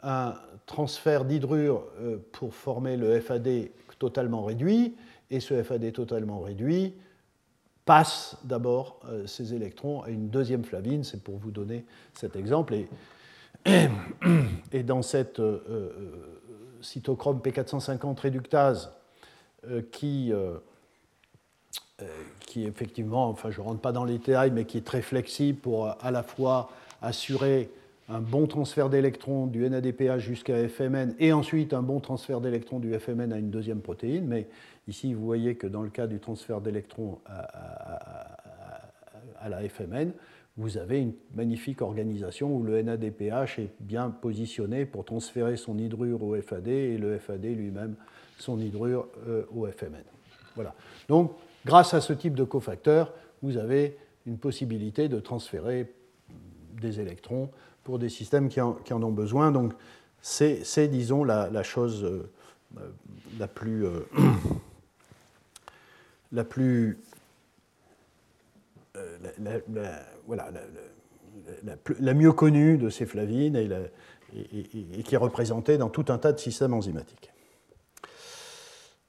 un transfert d'hydrure pour former le FAD totalement réduit, et ce FAD totalement réduit passe d'abord ces électrons à une deuxième flavine, c'est pour vous donner cet exemple. Et et dans cette euh, euh, cytochrome P450 réductase euh, qui qui effectivement, enfin je ne rentre pas dans les détails, mais qui est très flexible pour à la fois assurer un bon transfert d'électrons du NADPH jusqu'à FMN et ensuite un bon transfert d'électrons du FMN à une deuxième protéine. Mais ici, vous voyez que dans le cas du transfert d'électrons à, la FMN, vous avez une magnifique organisation où le NADPH est bien positionné pour transférer son hydrure au FAD et le FAD lui-même son hydrure euh, au FMN. Voilà. Donc, grâce à ce type de cofacteur, vous avez une possibilité de transférer des électrons pour des systèmes qui en, ont besoin. Donc, c'est, disons, la, chose euh, la plus. Euh, la plus. Euh, la, voilà, la, mieux connue de ces flavines et, qui est représentée dans tout un tas de systèmes enzymatiques.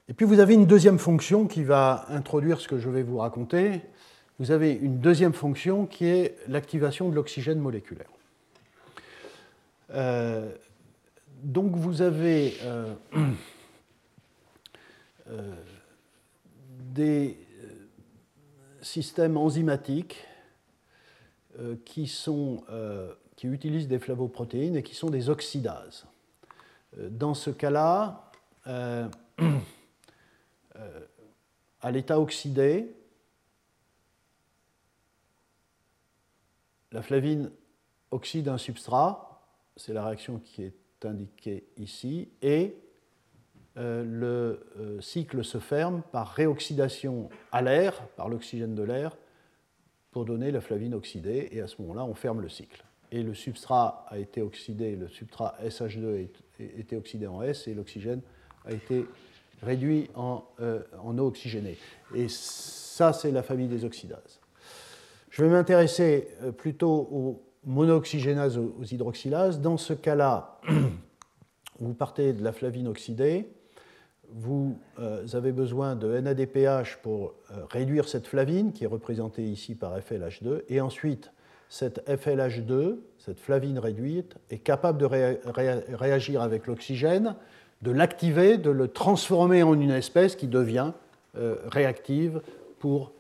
Et puis vous avez une deuxième fonction qui va introduire ce que je vais vous raconter. Vous avez une deuxième fonction qui est l'activation de l'oxygène moléculaire. Euh, donc vous avez euh, euh, des systèmes enzymatiques qui, sont, qui utilisent des flavoprotéines et qui sont des oxydases. Dans ce cas-là, à l'état oxydé, la flavine oxyde un substrat c'est la réaction qui est indiquée ici, et euh, le euh, cycle se ferme par réoxydation à l'air, par l'oxygène de l'air, pour donner la flavine oxydée, et à ce moment-là, on ferme le cycle. Et le substrat a été oxydé, le substrat SH2 a été oxydé en S, et l'oxygène a été réduit euh, en eau oxygénée. Et ça, c'est la famille des oxydases. Je vais m'intéresser plutôt aux monooxygénase aux hydroxylases. Dans ce cas-là, vous partez de la flavine oxydée, vous euh, avez besoin de NADPH pour euh, réduire cette flavine, qui est représentée ici par FLH2, et ensuite, cette FLH2, cette flavine réduite, est capable de réagir avec l'oxygène, de l'activer, de le transformer en une espèce qui devient euh, réactive pour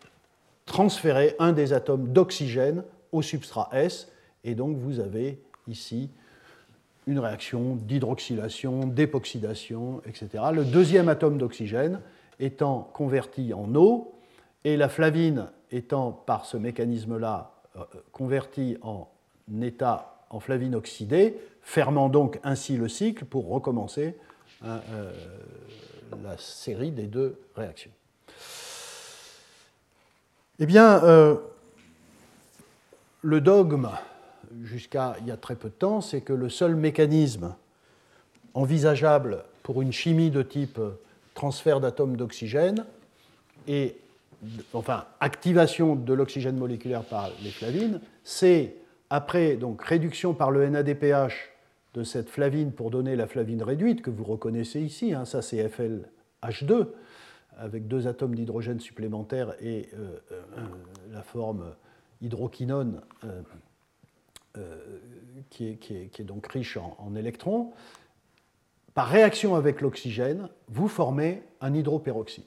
transférer un des atomes d'oxygène au substrat S, et donc vous avez ici une réaction d'hydroxylation, d'époxydation, etc. Le deuxième atome d'oxygène étant converti en eau, et la flavine étant par ce mécanisme-là euh, convertie en état en flavine oxydée, fermant donc ainsi le cycle pour recommencer hein, euh, la série des deux réactions. Eh bien, euh, le dogme jusqu'à il y a très peu de temps, c'est que le seul mécanisme envisageable pour une chimie de type transfert d'atomes d'oxygène et enfin activation de l'oxygène moléculaire par les flavines, c'est après donc réduction par le NADPH de cette flavine pour donner la flavine réduite que vous reconnaissez ici, hein, ça c'est FLH2 avec deux atomes d'hydrogène supplémentaires et euh, euh, la forme hydroquinone euh, qui, est, donc riche en, électrons, par réaction avec l'oxygène, vous formez un hydroperoxyde.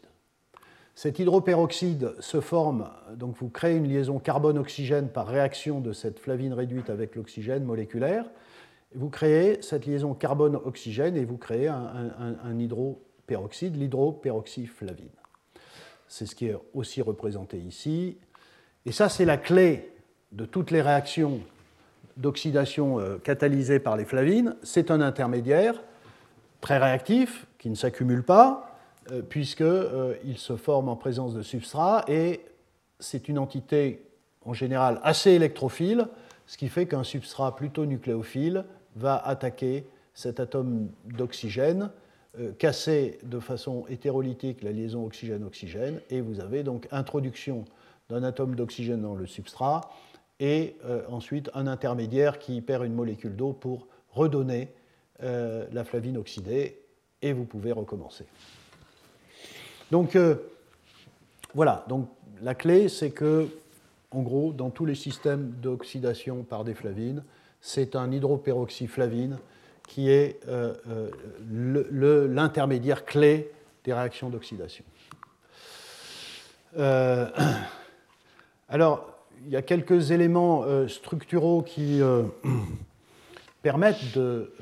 Cet hydroperoxyde se forme, donc vous créez une liaison carbone-oxygène par réaction de cette flavine réduite avec l'oxygène moléculaire. Vous créez cette liaison carbone-oxygène et vous créez un, un l'hydroperoxyflavine. C'est ce qui est aussi représenté ici. Et ça, c'est la clé de toutes les réactions d'oxydation euh, catalysée par les flavines, c'est un intermédiaire très réactif qui ne s'accumule pas euh, puisqu'il euh, se forme en présence de substrat et c'est une entité en général assez électrophile, ce qui fait qu'un substrat plutôt nucléophile va attaquer cet atome d'oxygène, casser de façon hétérolytique la liaison oxygène-oxygène, et vous avez donc introduction d'un atome d'oxygène dans le substrat, et euh, ensuite un intermédiaire qui perd une molécule d'eau pour redonner euh, la flavine oxydée, et vous pouvez recommencer. Donc euh, voilà, donc la clé c'est que, en gros, dans tous les systèmes d'oxydation par des flavines, c'est un hydroperoxyflavine qui est l'intermédiaire clé des réactions d'oxydation. alors, il y a quelques éléments structuraux qui permettent de,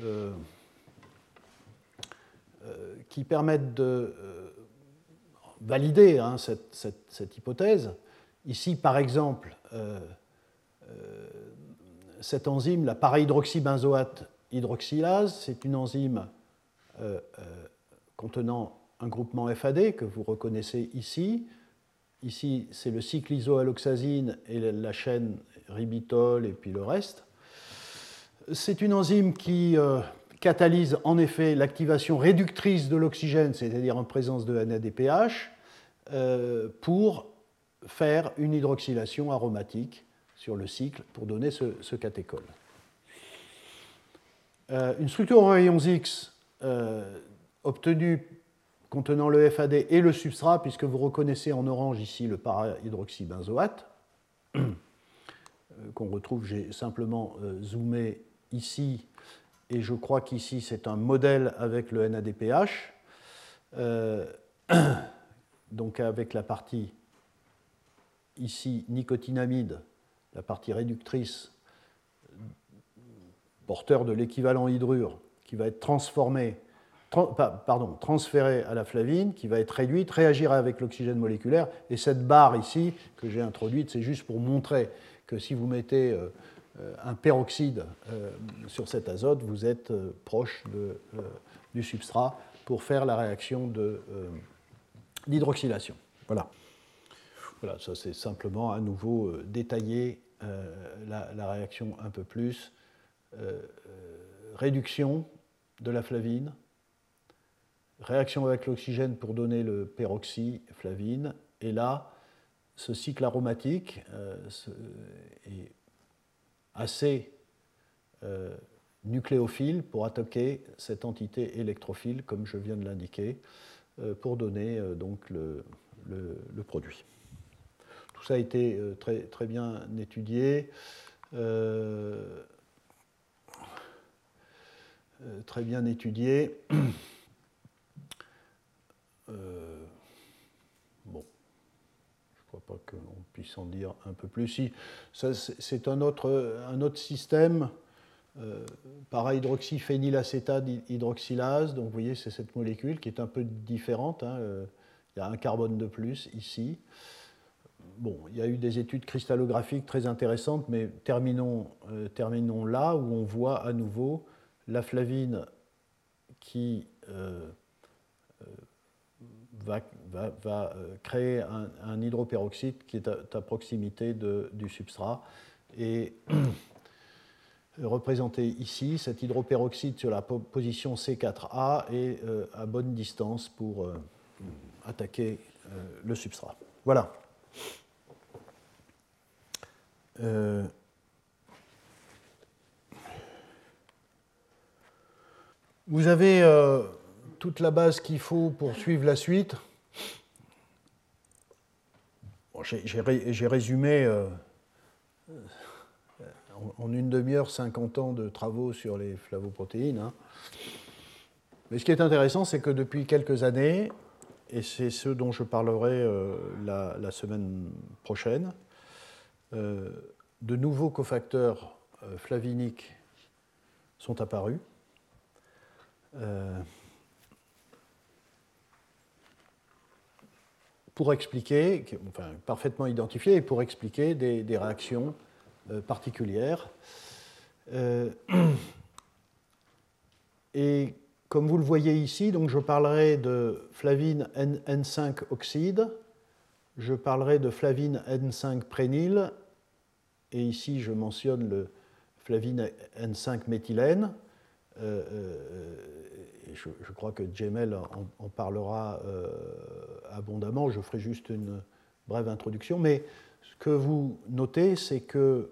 qui permettent de valider hein, cette, hypothèse. Ici, par exemple, euh, euh, cette enzyme, la para-hydroxybenzoate hydroxylase, c'est une enzyme euh, contenant un groupement FAD que vous reconnaissez ici. Ici, c'est le cycle isoalloxazine et la chaîne ribitol et puis le reste. C'est une enzyme qui catalyse en effet l'activation réductrice de l'oxygène, c'est-à-dire en présence de NADPH, euh, pour faire une hydroxylation aromatique sur le cycle pour donner ce, catéchol. Euh, une structure en rayons X euh, obtenue contenant le FAD et le substrat, puisque vous reconnaissez en orange ici le para-hydroxybenzoate, qu'on retrouve, j'ai simplement zoomé ici et je crois qu'ici c'est un modèle avec le NADPH, euh, donc avec la partie ici nicotinamide, la partie réductrice, porteur de l'équivalent hydrure, qui va être transformé, pardon, transféré à la flavine, qui va être réduite, réagir avec l'oxygène moléculaire. Et cette barre ici que j'ai introduite, c'est juste pour montrer que si vous mettez euh, euh, un peroxyde euh, sur cet azote, vous êtes proche du substrat pour faire la réaction d'hydroxylation. Voilà. Voilà, ça c'est simplement à nouveau détailler la, réaction un peu plus. Réduction de la flavine, réaction avec l'oxygène pour donner le peroxyflavine, et là, ce cycle aromatique est assez euh, nucléophile pour attaquer cette entité électrophile, comme je viens de l'indiquer, euh, pour donner euh, donc le, produit. Tout ça a été très, très bien étudié. Très bien étudié. crois pas qu'on puisse en dire un peu plus. Si, c'est un autre, un autre système, euh, para-hydroxyphénylacétate hydroxylase. Donc vous voyez, c'est cette molécule qui est un peu différente. Hein, euh, il y a un carbone de plus ici. Bon, il y a eu des études cristallographiques très intéressantes, mais terminons, euh, terminons là où on voit à nouveau la flavine qui euh, va, euh, créer un, hydroperoxyde qui est à, proximité du substrat. Et représenté ici, cet hydroperoxyde sur la position C4A est euh, à bonne distance pour euh, attaquer le substrat. Voilà. Vous avez toute la base qu'il faut pour suivre la suite. J'ai résumé euh, en une demi-heure 50 ans de travaux sur les flavoprotéines. Hein. Mais ce qui est intéressant, c'est que depuis quelques années, et c'est ce dont je parlerai euh, la, semaine prochaine, euh, de nouveaux cofacteurs flaviniques sont apparus pour expliquer, enfin parfaitement identifié, et pour expliquer des, réactions euh, particulières. Euh, et comme vous le voyez ici, donc je parlerai de flavine N, 5 oxyde, je parlerai de flavine N5 prényle, et ici je mentionne le flavine N5 méthylène. Euh, je, crois que Jemel en, parlera euh, abondamment, je ferai juste une brève introduction, mais ce que vous notez, c'est que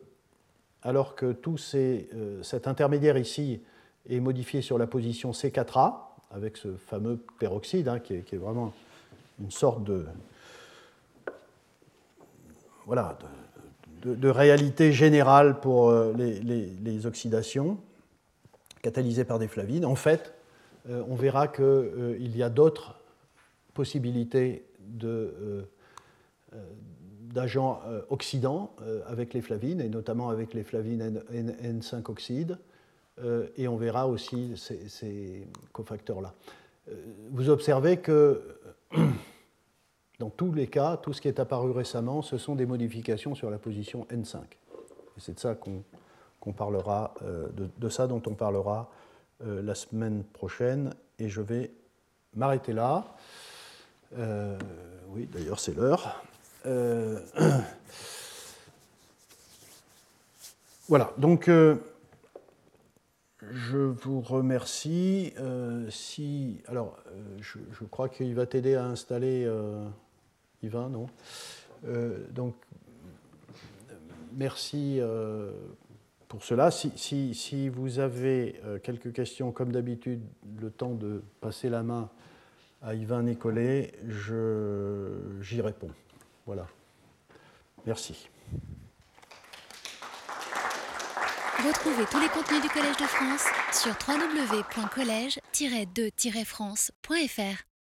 alors que tout euh, cet intermédiaire ici est modifié sur la position C4A, avec ce fameux peroxyde, hein, qui, est, vraiment une sorte de, voilà, de, réalité générale pour euh, les, oxydations catalysées par des flavines. En fait, euh, on verra qu'il euh, y a d'autres possibilités de, d'agents oxydants avec les flavines, et notamment avec les flavines N, 5 oxydes. et on verra aussi ces, cofacteurs-là. vous observez que dans tous les cas, tout ce qui est apparu récemment, ce sont des modifications sur la position N5. Et c'est de ça qu'on parlera, euh, de, ça dont on parlera euh, la semaine prochaine. Et je vais m'arrêter là. Euh, oui, d'ailleurs, c'est l'heure. voilà, donc je vous remercie. si, alors, je, crois qu'il va t'aider à installer Yvan, non? Donc, merci pour cela. Si, vous avez euh, quelques questions, comme d'habitude, le temps de passer la main à Yvan Nicolet, j'y réponds. Voilà. Merci. Retrouvez tous les contenus du Collège de France sur www.colège-2-france.fr.